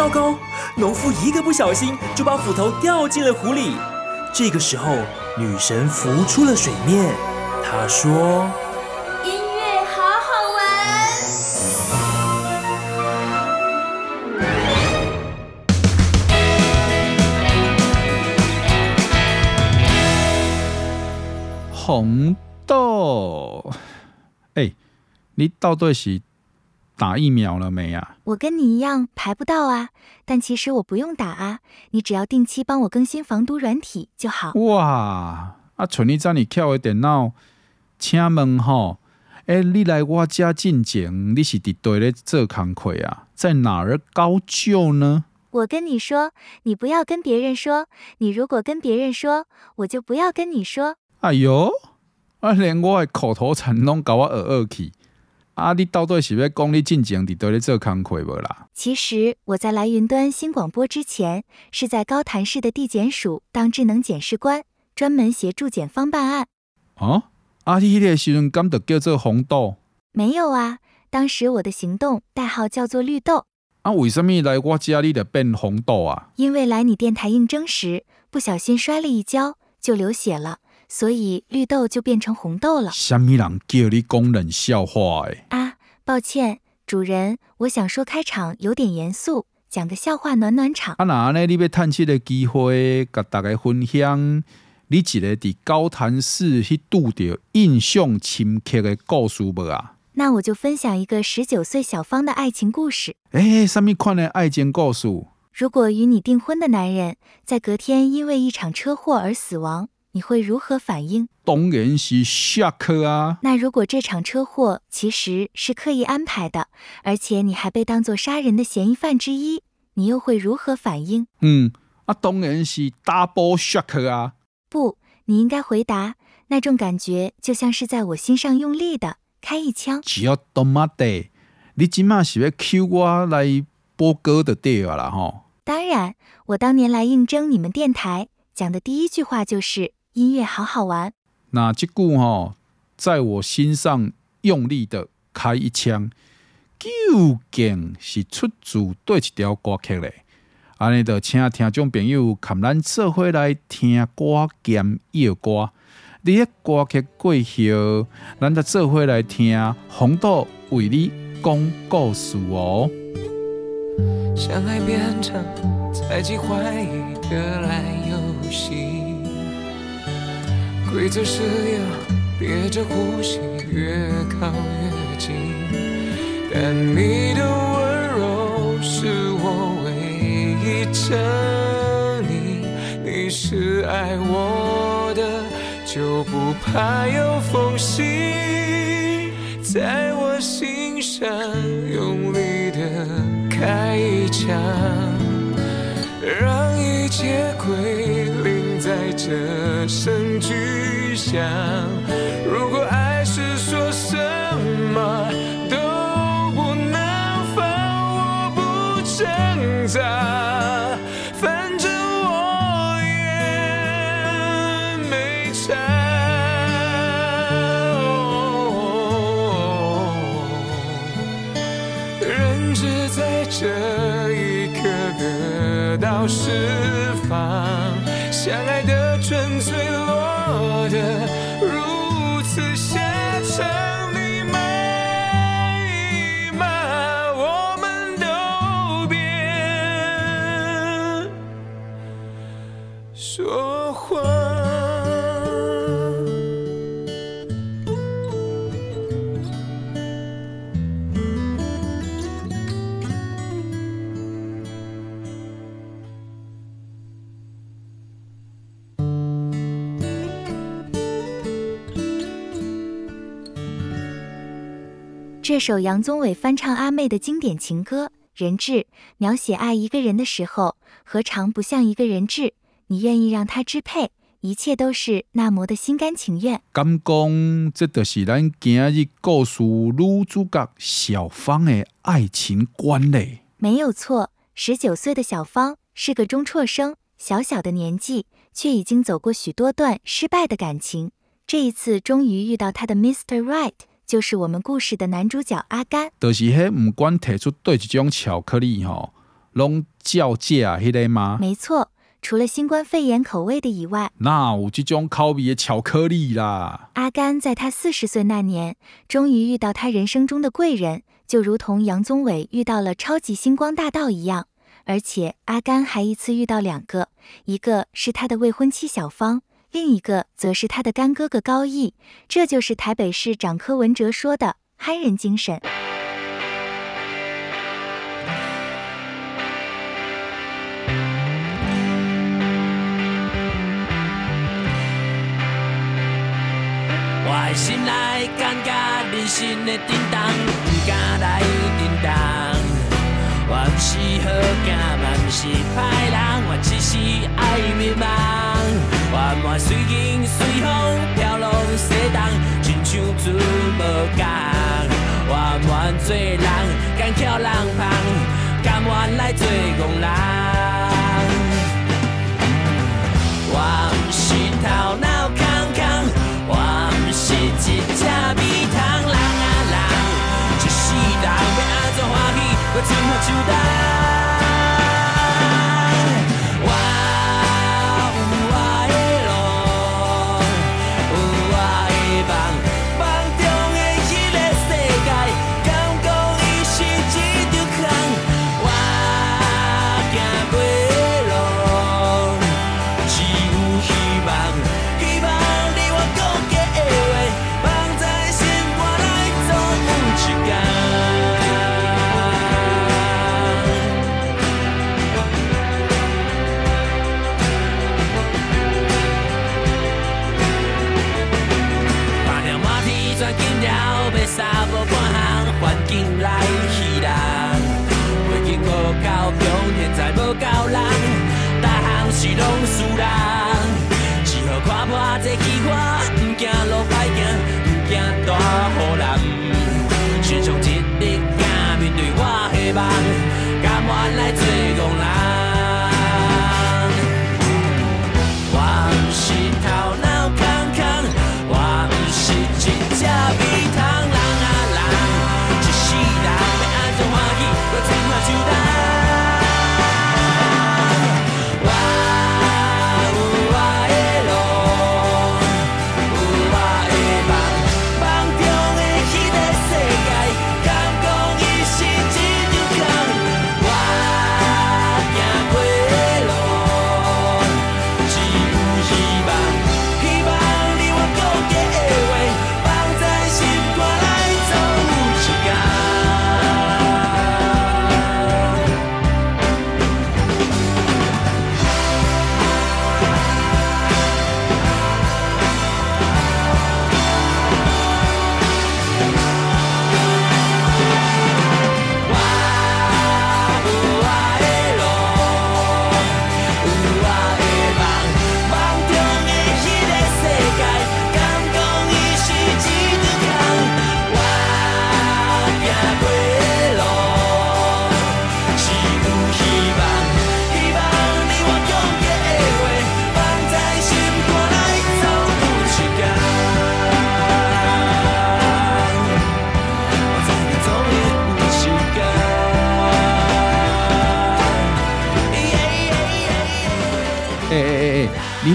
糟糕！农夫一个不小心就把斧头掉进了湖里。这个时候，女神浮出了水面。她说：“音乐好好玩。”红豆，哎，你到底是？打疫苗了没啊？我跟你一样排不到啊，但其实我不用打啊，你只要定期帮我更新防毒软体就好。哇，啊，像你这样巧的电脑，请问吼，哎，你来我家进前，你是伫对咧做工课啊？在哪儿高就呢？我跟你说，你不要跟别人说，你如果跟别人说，我就不要跟你说。哎哟，啊，连我的口头禅拢搞我耳耳去。啊！你到底是要讲你进前伫倒咧做工课无啦？其实我在来云端新广播之前，是在高潭市的地检署当智能检视官，专门协助检方办案。啊，啊，你迄个时阵敢着叫做红豆？没有啊，当时我的行动代号叫做绿豆。啊，为什么来我家里的变红豆啊？因为来你电台应征时不小心摔了一跤，就流血了。所以绿豆就变成红豆了。什么人叫你讲冷笑话诶？啊，抱歉，主人，我想说开场有点严肃，讲个笑话暖暖场。啊，那呢？你要趁这个机会，甲大家分享你一个伫高谭市去拄到印象深刻的故事无啊？那我就分享一个十九岁小芳的爱情故事。诶，什么款的爱情故事？如果与你订婚的男人在隔天因为一场车祸而死亡。你会如何反应？当然是 shock 啊！那如果这场车祸其实是刻意安排的，而且你还被当作杀人的嫌疑犯之一，你又会如何反应？嗯，啊，当然是 double shock 啊！不，你应该回答，那种感觉就像是在我心上用力的开一枪。只要他妈的，你今嘛是要 Q 我来播歌的对了吼？当然，我当年来应征你们电台，讲的第一句话就是。音乐好好玩。那这句哈，在我心上用力的开一枪，究竟是出自对一条歌曲嘞？安尼就请听众朋友看咱做伙来听歌兼摇歌。你的歌曲过后，咱再做伙来听红豆为你讲故事哦。相爱变成猜忌怀疑的烂游戏。规则是要憋着呼吸，越靠越近。但你的温柔是我唯一沉溺，你是爱我的，就不怕有缝隙，在我心上用力的开一枪，让一切归，在这声巨响。如果爱是说什么都不能放，我不挣扎，反正我也没差。人只在这一刻得到释放，相爱的首杨宗纬翻唱阿妹的经典情歌《人质》，描写爱一个人的时候，何尝不像一个人质？你愿意让他支配，一切都是那么的心甘情愿。敢讲，这就是咱今日故事女主角小芳的爱情观嘞？没有错，十九岁的小芳是个中辍生，小小的年纪，却已经走过许多段失败的感情。这一次，终于遇到她的 Mr. Right。就是我们故事的男主角阿甘，就是迄不管提出对一种巧克力吼，拢叫价迄个吗？没错，除了新冠肺炎口味的以外，那有这种口味的巧克力啦？阿甘在他四十岁那年，终于遇到他人生中的贵人，就如同杨宗纬遇到了超级星光大道一样。而且阿甘还一次遇到两个，一个是他的未婚妻小芳，另一个则是他的干哥哥高义。这就是台北市长柯文哲说的憨人精神。我的心内感觉人生的叮当，不敢来叮当。我不是好囝，嘛不是歹人，我只是爱迷茫。我满随景随风飘浪西东，亲像船无港。我满做人，敢翘人旁，甘愿来做戆人。我不是头脑空空，我不是一只蜜糖人啊人，一世人要安怎欢喜？我让世人只好看破这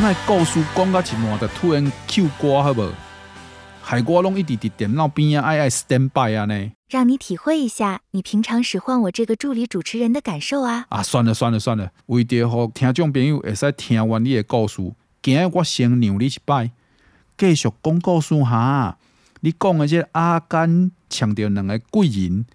莫故事讲到一半，就突然 Q 歌好无？害我拢一直伫电脑边啊，爱爱 stand by 啊呢。让你体会一下你平常使唤我这个助理主持人的感受啊！啊，算了算了算了，为着互听众朋友会使听完你的故事，今日我先让你一摆，继续讲故事哈。你讲的这阿甘强调两个贵人，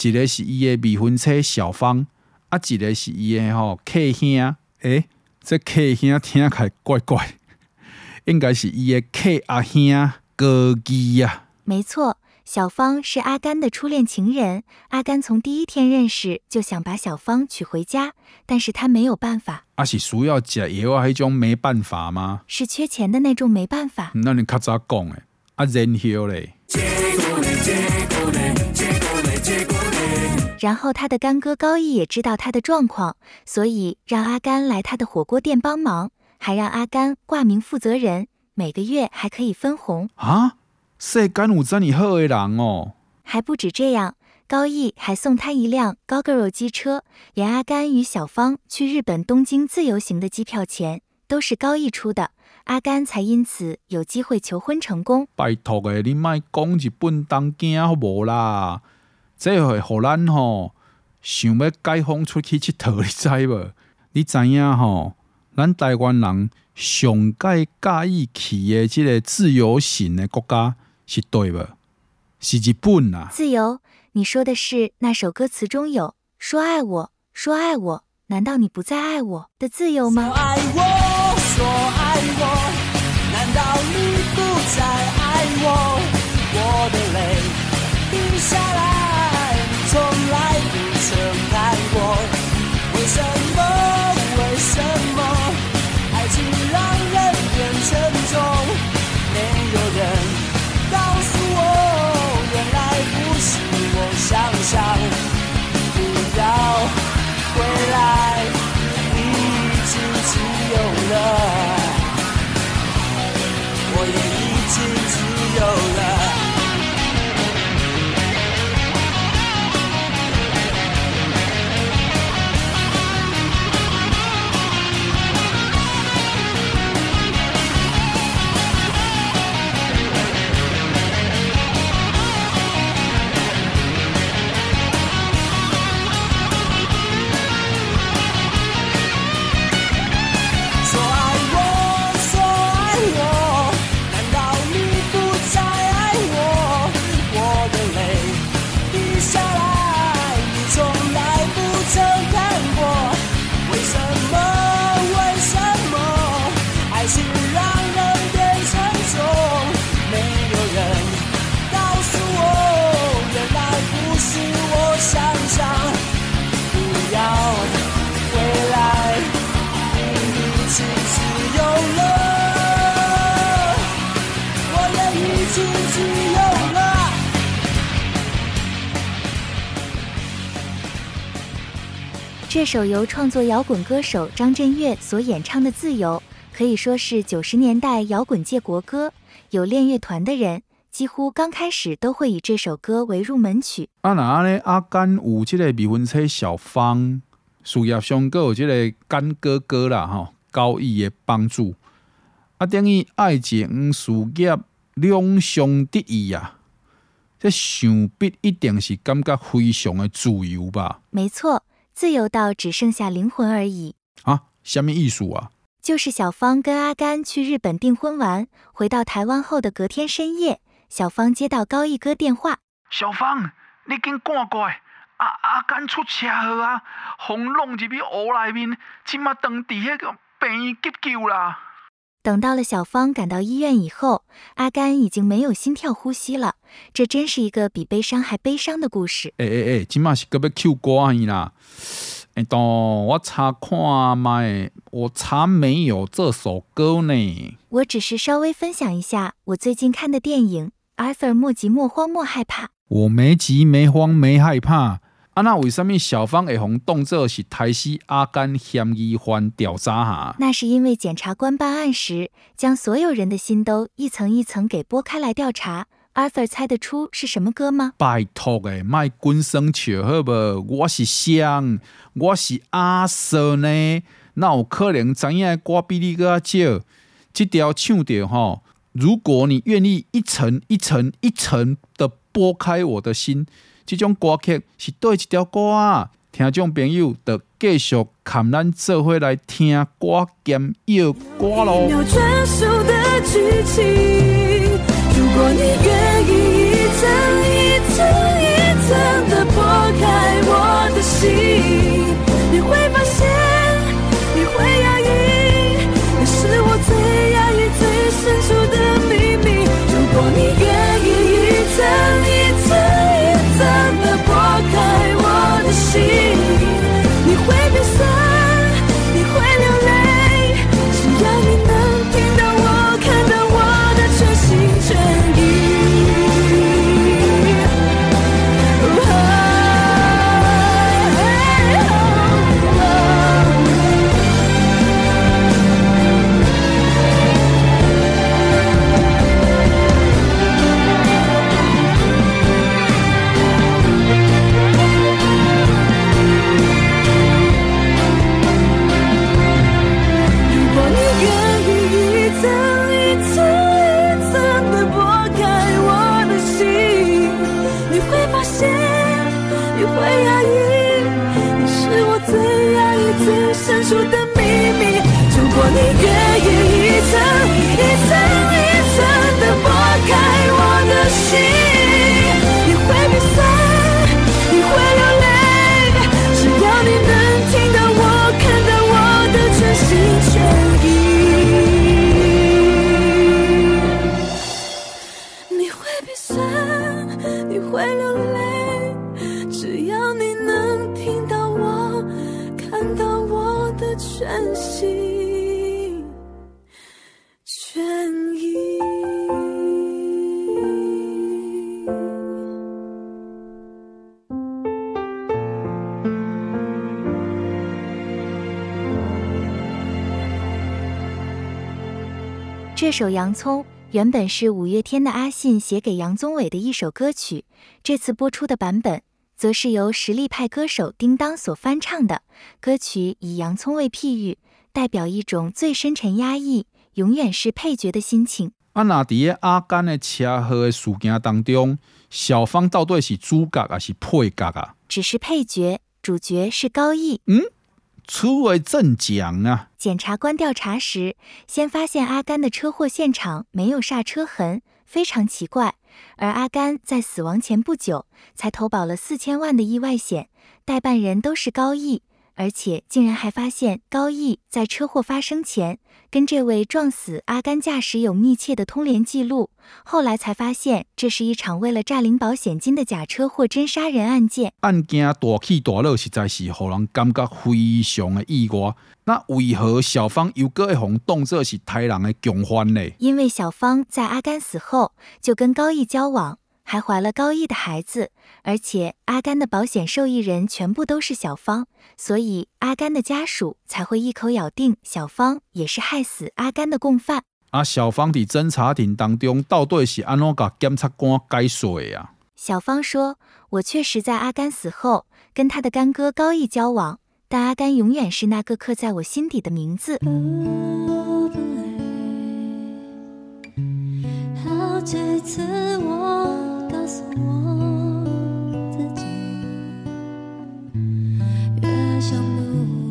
一个是伊的未婚妻小芳，啊，一个是伊的吼客兄，诶、欸。这客兄听起来怪怪，应该是伊的客阿兄高义呀。没错，小芳是阿甘的初恋情人。阿甘从第一天认识就想把小芳娶回家，但是他没有办法。啊，是需要食药啊？迄种没办法吗？是缺钱的那种没办法。那你较早讲诶，啊，然后嘞。然后他的干哥高义也知道他的状况，所以让阿甘来他的火锅店帮忙，还让阿甘挂名负责人，每个月还可以分红。啊，世间有这么好的人哦！还不止这样，高义还送他一辆 Gogoro 机车，连阿甘与小芳去日本东京自由行的机票钱都是高义出的，阿甘才因此有机会求婚成功。拜托诶，你莫讲日本东京好无啦，这会互咱吼想要解放出去佚佗，你知无？你知影吼？咱台湾人上介介意去的，即个自由行的国家是对无？是日本啊。自由。你说的是那首歌词中有“说爱我，说爱我”，难道你不再爱我的自由吗？说爱我，说爱我，难道你不再爱我？我的泪滴下来，这首由创作摇滚歌手张震岳所演唱的《自由》，可以说是九十年代摇滚界国歌。有练乐团的人，几乎刚开始都会以这首歌为入门曲。啊，那阿阿甘有这个未婚妻小芳，事业上阁有这个甘哥哥啦，哈，高义的帮助，啊，等于爱情事业两相得意呀。这想必一定是感觉非常的自由吧？没错。自由到只剩下灵魂而已啊！什么艺术啊？就是小芳跟阿甘去日本订婚完，回到台湾后的隔天深夜，小芳接到高义哥电话：“小芳，你紧赶过来！阿阿甘出车祸啊，轰弄入去屋内面，即马当伫迄个病院急救啦。”等到了小芳赶到医院以后，阿甘已经没有心跳呼吸了。这真是一个比悲伤还悲伤的故事。哎哎哎，今嘛是个要 Q 歌啦。哎，当我查看麦，我查没有这首歌呢。我只是稍微分享一下我最近看的电影《Arthur 莫急莫慌莫害怕》。我没急没慌没害怕。啊，那为什么小芳会红动作是台西阿甘嫌疑犯调查哈？那是因为检察官办案时，将所有人的心都一层一层给剥开来调查。Arthur 猜得出是什么歌吗？拜托诶，卖滚生笑好不？我是香，我是阿 Sir 呢，那有可能知影歌比你个少。这条唱着吼，如果你愿意一层一层一层的剥开我的心，这种歌曲是对一条歌啊？听众朋友的继续看咱做伙来听歌兼要歌咯。有专属的剧情如果你愿意一层一层一层的剥开我的心，你会发现这首《洋葱》原本是五月天的阿信写给杨宗纬的一首歌曲，这次播出的版本则是由实力派歌手叮当所翻唱的。歌曲以洋葱为譬喻，代表一种最深沉压抑、永远是配角的心情。啊，那伫个阿甘的车祸的事件当中，小芳到底是主角还是配角啊？只是配角，主角是高义。嗯，出为正讲啊！检察官调查时，先发现阿甘的车祸现场没有刹车痕，非常奇怪。而阿甘在死亡前不久才投保了四千万的意外险，代办人都是高义。而且竟然还发现高毅在车祸发生前跟这位撞死阿甘驾驶有密切的通联记录，后来才发现这是一场为了诈领保险金的假车祸真杀人案件。案件大起大落，实在是让人感觉非常的意外。那为何小芳又搁会红动作是台人的共犯呢？因为小芳在阿甘死后就跟高毅交往。还怀了高义的孩子，而且阿甘的保险受益人全部都是小芳，所以阿甘的家属才会一口咬定小芳也是害死阿甘的共犯。啊，小芳的侦查庭当中到底是安怎甲检察官解说的呀？小芳说：“我确实在阿甘死后跟他的干哥高义交往，但阿甘永远是那个刻在我心底的名字。”好几次我。告诉我自己，越想努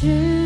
是。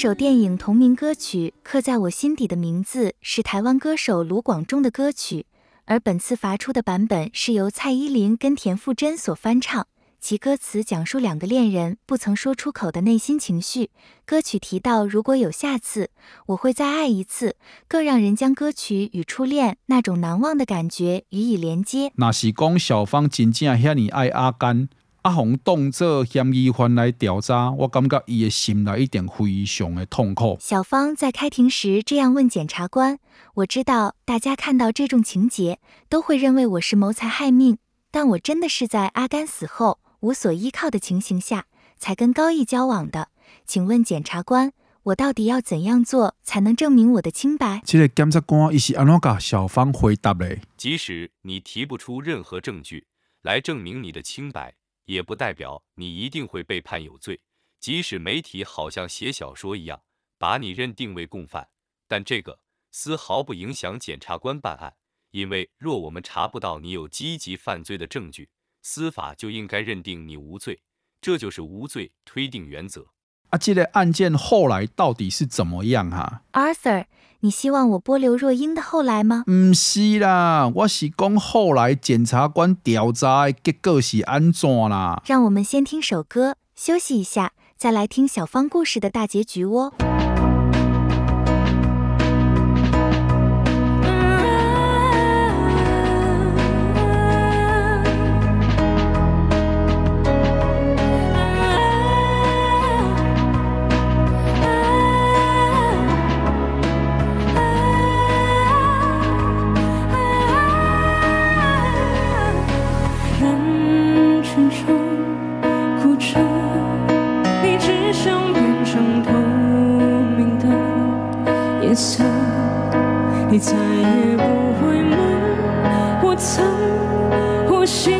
首电影同名歌曲刻在我心底的名字是台湾歌手卢广仲的歌曲，而本次发出的版本是由蔡依林跟田馥甄所翻唱。其歌词讲述两个恋人不曾说出口的内心情绪。歌曲提到如果有下次，我会再爱一次，更让人将歌曲与初恋那种难忘的感觉予以连接。那是讲小芳真正遐尼爱阿甘。阿红动作嫌疑犯来调查，我感觉伊的心内一定非常的痛苦。小芳在开庭时这样问检察官：“我知道大家看到这种情节都会认为我是谋财害命，但我真的是在阿甘死后无所依靠的情形下才跟高义交往的。请问检察官，我到底要怎样做才能证明我的清白？”这个检察官伊是安怎甲小芳回答嘞？即使你提不出任何证据来证明你的清白。也不代表你一定会被判有罪，即使媒体好像写小说一样把你认定为共犯，但这个丝毫不影响检察官办案，因为若我们查不到你有积极犯罪的证据，司法就应该认定你无罪，这就是无罪推定原则。啊，这个案件后来到底是怎么样哈？Arthur。你希望我播刘若英的后来吗？不是啦，我是讲后来检察官调查的结果是安怎啦？让我们先听首歌，休息一下，再来听小芳故事的大结局哦。想，你再也不会梦我曾或心。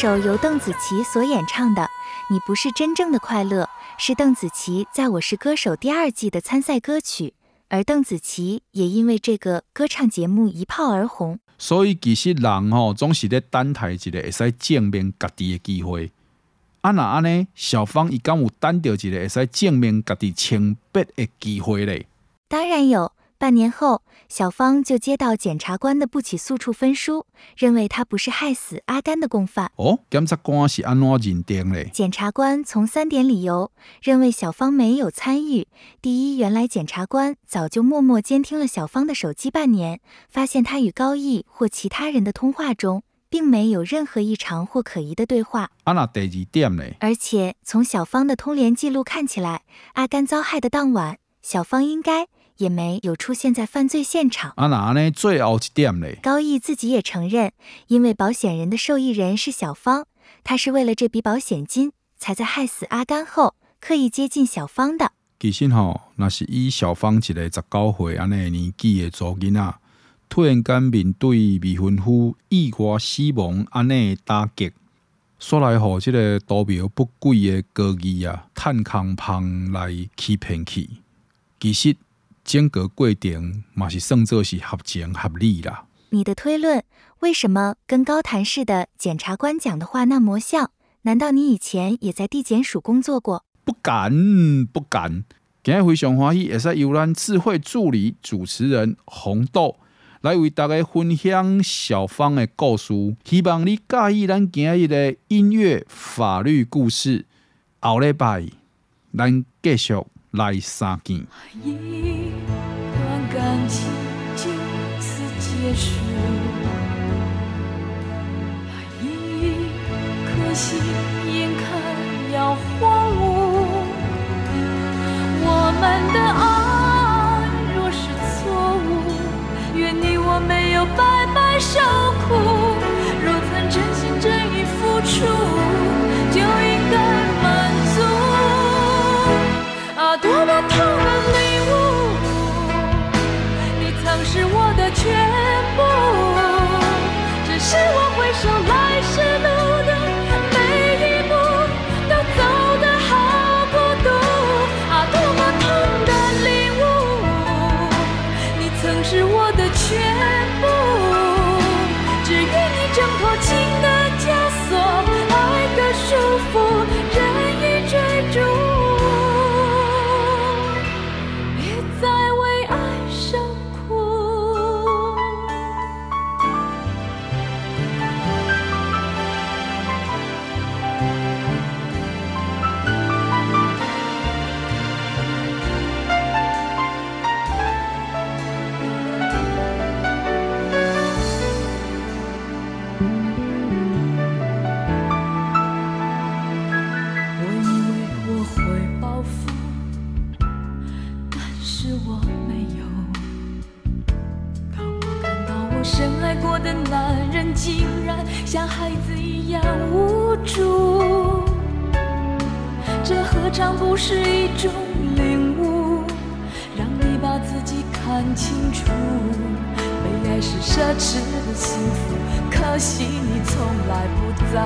首由邓紫棋所演唱的《你不是真正的快乐》是邓紫棋在《我是歌手》第二季的参赛歌曲，而邓紫棋也因为这个歌唱节目一炮而红。所以其实人吼总是在等待一个会使证明家己的机会。啊那安呢？小芳伊敢有等到一个会使证明家己清白的机会嘞？当然有。半年后，小芳就接到检察官的不起诉处分书，认为他不是害死阿甘的共犯。哦，检察官是安怎认定嘞？检察官从三点理由认为小芳没有参与。第一，原来检察官早就默默监听了小芳的手机半年，发现她与高毅或其他人的通话中，并没有任何异常或可疑的对话。啊，那第二点呢？而且从小芳的通联记录看起来，阿甘遭害的当晚，小芳应该。也没有出现在犯罪现场。啊，那呢？最后一点嘞？高毅自己也承认，因为保险人的受益人是小芳，他是为了这笔保险金，才在害死阿甘后刻意接近小芳的。其实吼，那是以小芳一个十九岁安尼年纪的查囡仔，突然间面对未婚夫意外死亡安尼打击，说来吼，这个道标不轨的高义啊，趁空旁来欺骗去，其实。间隔过程嘛是算作是合情合理啦。你的推论为什么跟高谭市的检察官讲的话那么像？难道你以前也在地检署工作过？不敢，不敢。今日非常欢喜，会使由咱智慧助理主持人红豆来为大家分享小芳的故事。希望你介意咱今日的音乐法律故事。后礼拜咱继续。来三件。一段感情就此结束，一颗心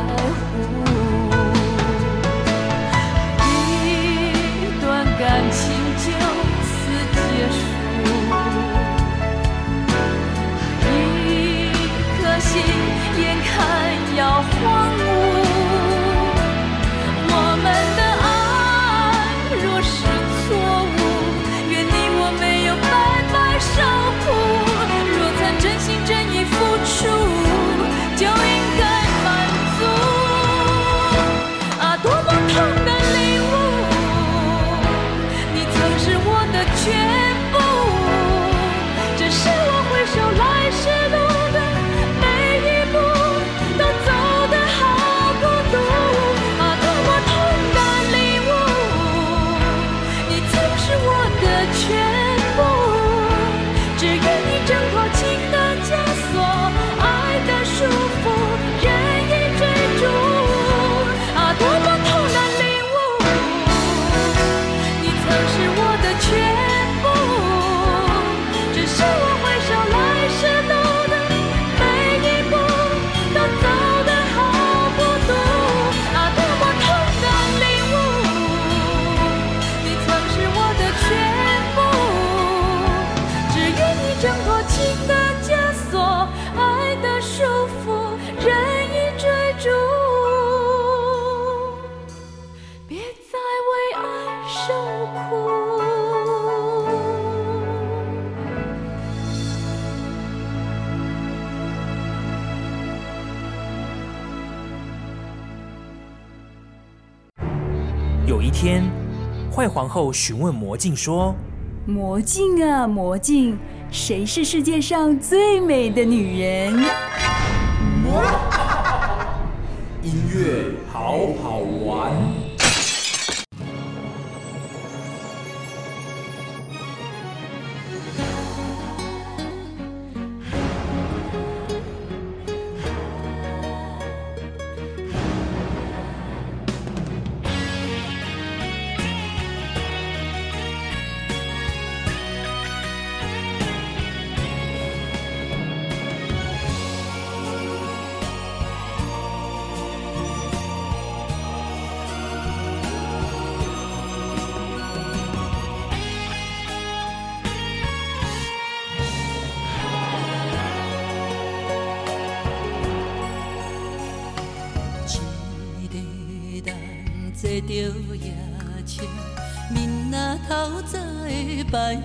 在乎。有一天坏皇后询问魔镜说魔镜啊魔镜谁是世界上最美的女人？音乐好好着夜深，明仔头早会办。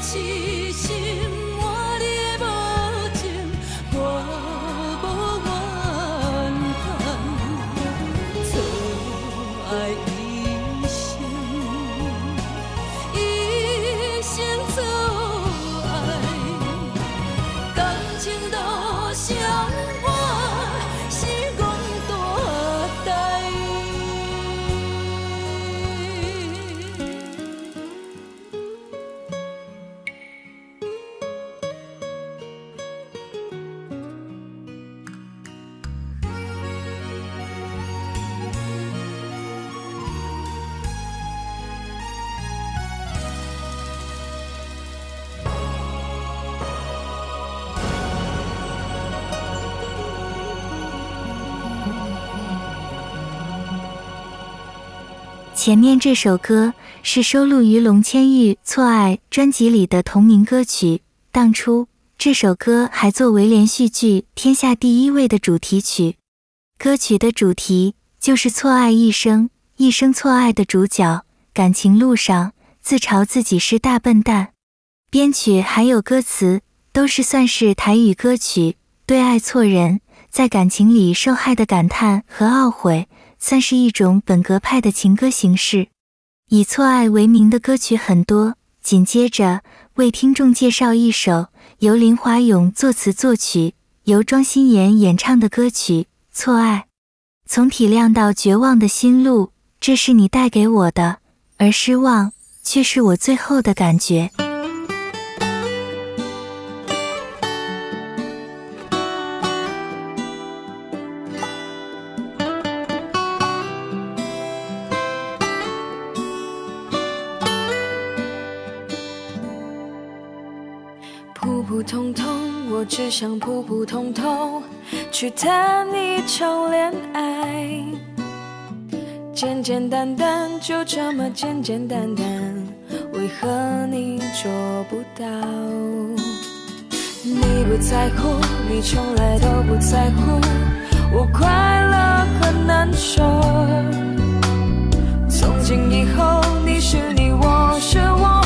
起。前面这首歌是收录于龙千玉《错爱》专辑里的同名歌曲。当初这首歌还作为连续剧《天下第一位》的主题曲。歌曲的主题就是错爱一生，一生错爱的主角，感情路上自嘲自己是大笨蛋。编曲还有歌词都是算是台语歌曲，对爱错人，在感情里受害的感叹和懊悔。算是一种本格派的情歌形式，以错爱为名的歌曲很多。紧接着为听众介绍一首由林华勇作词作曲、由庄心妍演唱的歌曲《错爱》。从体谅到绝望的心路，这是你带给我的，而失望却是我最后的感觉。想普普通通去谈一场恋爱，简简单单，就这么简简单单，为何你做不到？你不在乎，你从来都不在乎，我快乐很难受。从今以后，你是你，我是我，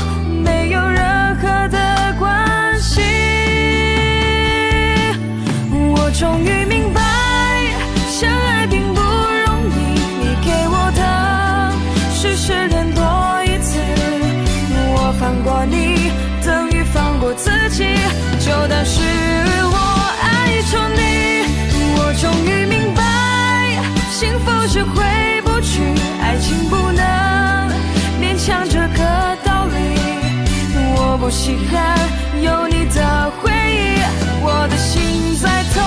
稀罕有你的回忆，我的心在痛。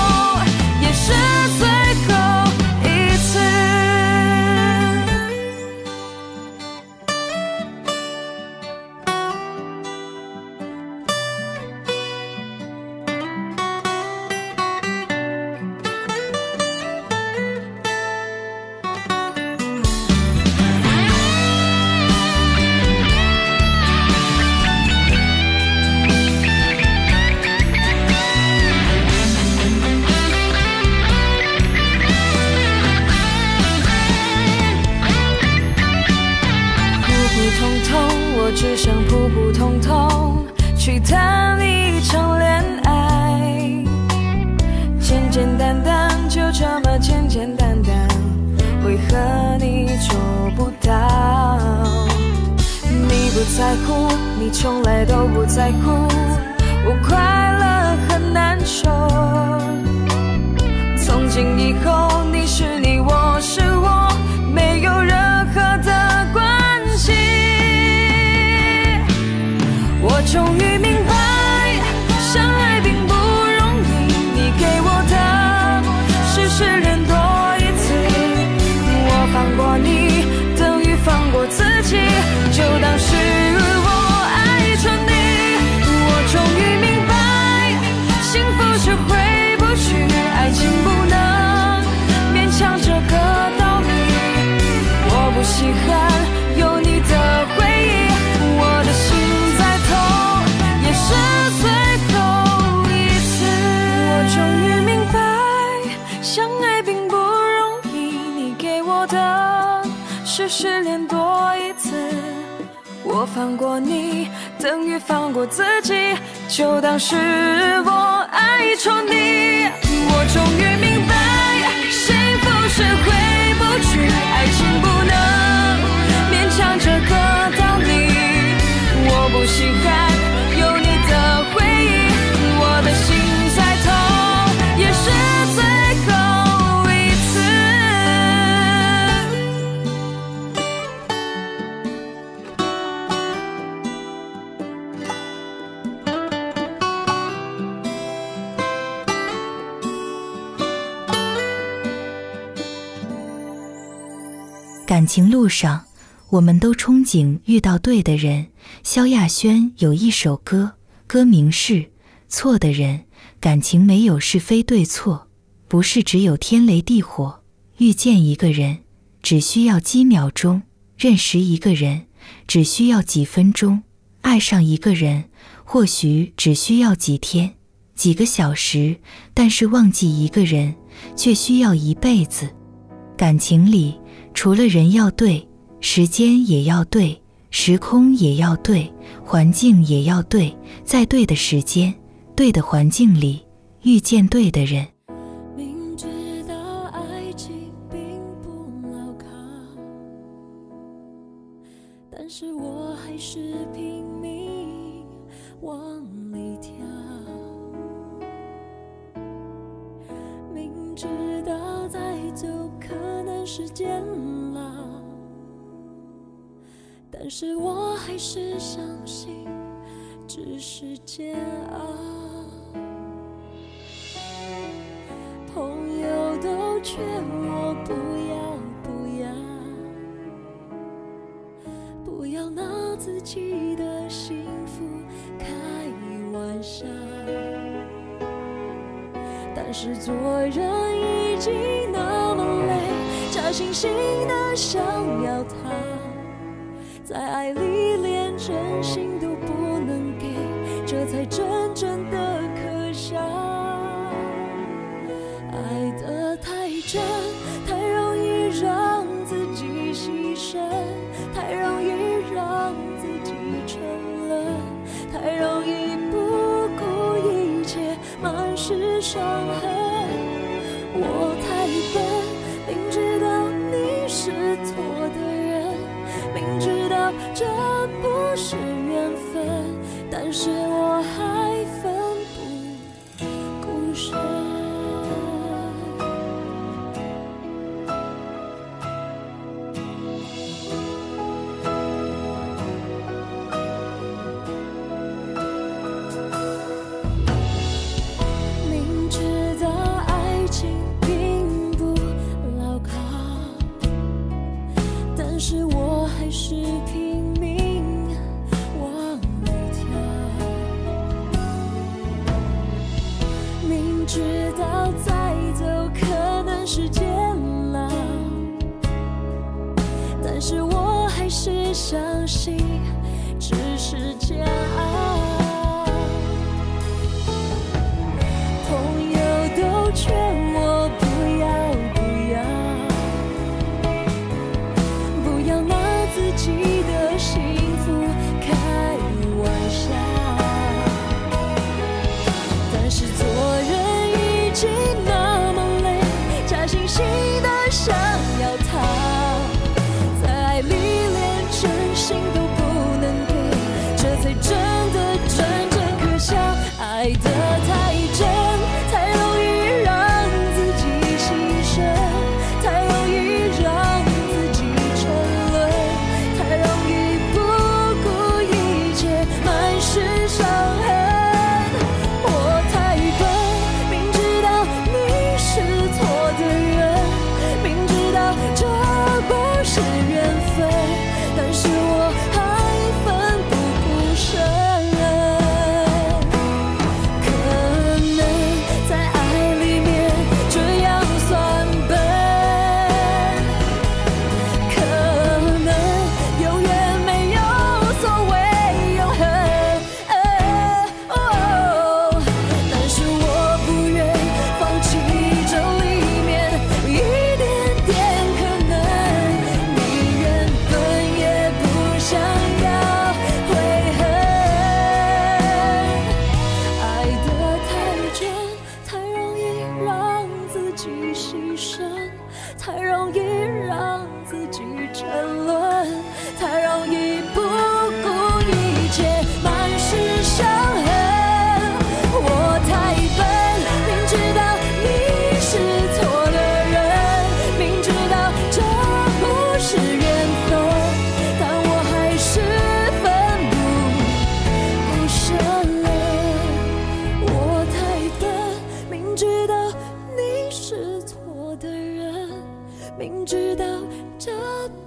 也是最你从来都不在乎我快乐很难受。从今以后放过你等于放过自己，就当是我爱错你。我终于明白，幸福是回不去，爱情不能勉强这个道理。我不稀罕感情路上，我们都憧憬遇到对的人。萧亚轩有一首歌，歌名是《错的人》。感情没有是非对错，不是只有天雷地火。遇见一个人，只需要几秒钟，认识一个人只需要几分钟，爱上一个人或许只需要几天、几个小时，但是忘记一个人却需要一辈子。感情里，除了人要对，时间也要对，时空也要对，环境也要对，在对的时间、对的环境里遇见对的人。明知道爱情并不牢靠，但是我时间了，但是我还是相信只是煎熬。朋友都劝我不要不要，不要拿自己的幸福开玩笑。但是做人已经那么累，假惺惺的想要他，在爱里连真心都不能给，这才真正的可笑。爱得太真，太容易让自己牺牲，太容易让自己沉沦，太容易不顾一切，满是伤痕。这不是缘分，但是我还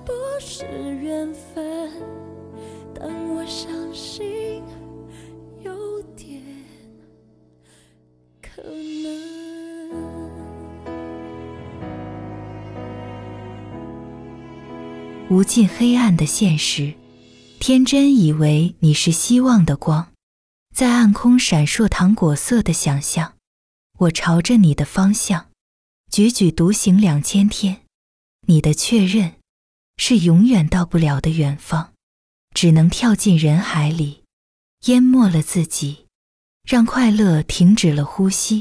不是缘分，但我相信有点可能。无尽黑暗的现实。天真以为你是希望的光，在暗空闪烁糖果色的想象。我朝着你的方向，踽踽独行两千天。你的确认是永远到不了的远方，只能跳进人海里，淹没了自己，让快乐停止了呼吸。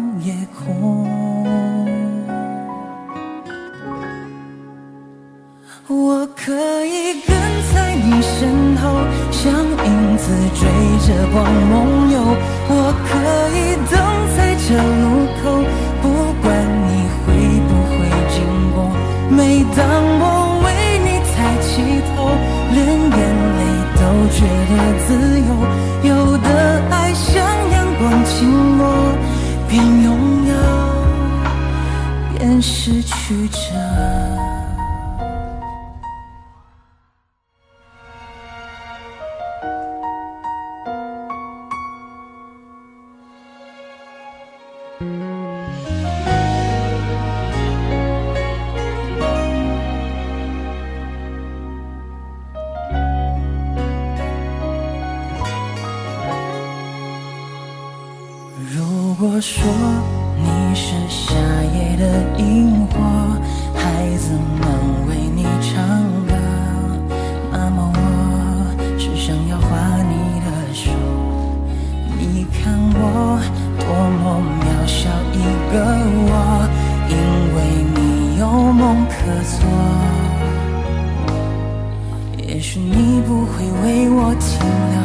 也许你不会为我停留，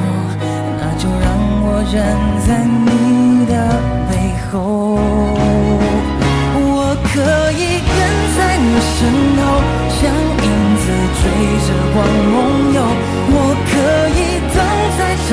那就让我站在你的背后。我可以跟在你身后，像影子追着光梦游。我可以等在这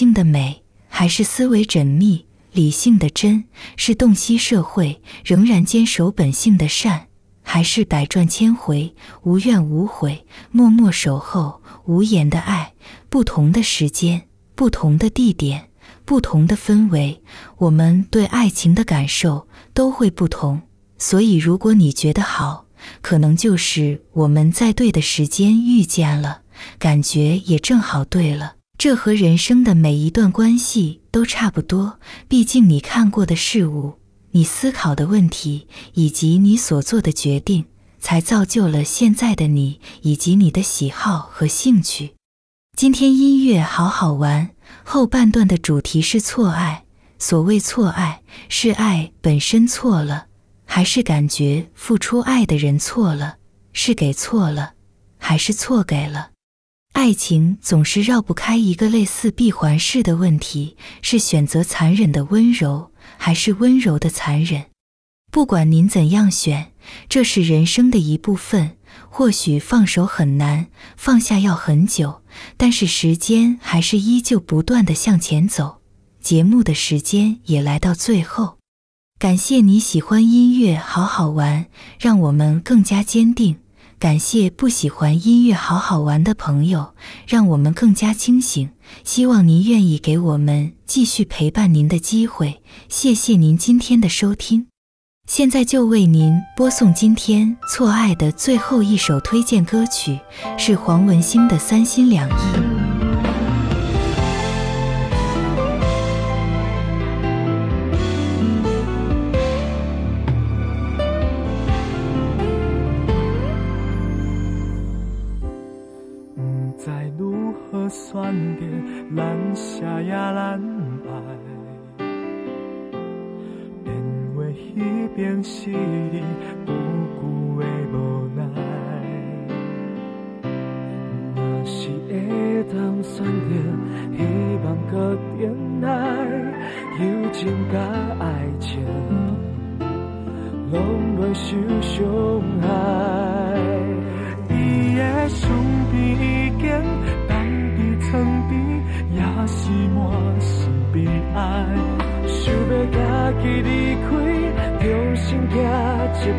性的美，还是思维缜密，理性的真？是洞悉社会，仍然坚守本性的善？还是百转千回，无怨无悔，默默守候，无言的爱。不同的时间，不同的地点，不同的氛围，我们对爱情的感受都会不同。所以，如果你觉得好，可能就是我们在对的时间遇见了，感觉也正好对了。这和人生的每一段关系都差不多。毕竟你看过的事物，你思考的问题，以及你所做的决定，才造就了现在的你，以及你的喜好和兴趣。今天音乐好好玩。后半段的主题是错爱。所谓错爱，是爱本身错了，还是感觉付出爱的人错了？是给错了，还是错给了？爱情总是绕不开一个类似闭环式的问题：是选择残忍的温柔，还是温柔的残忍？不管您怎样选，这是人生的一部分。或许放手很难，放下要很久，但是时间还是依旧不断地向前走。节目的时间也来到最后，感谢你喜欢音乐，好好玩，让我们更加坚定。感谢不喜欢音乐好好玩的朋友，让我们更加清醒。希望您愿意给我们继续陪伴您的机会。谢谢您今天的收听。现在就为您播送今天错爱的最后一首推荐歌曲，是黄文星的《三心两意》。何选择，难舍也难爱。彼边是你久久的无奈，若是会当选择，希望搁点来，友情甲爱情，拢袂受伤用心